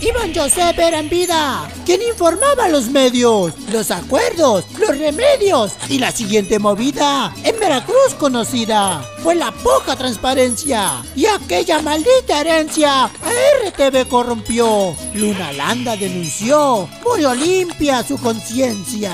Juan José era en vida, quien informaba los medios, los acuerdos, los remedios y la siguiente movida en Veracruz conocida fue la poca transparencia y aquella maldita herencia a RTV corrompió. Luna Landa denunció, muy limpia su conciencia.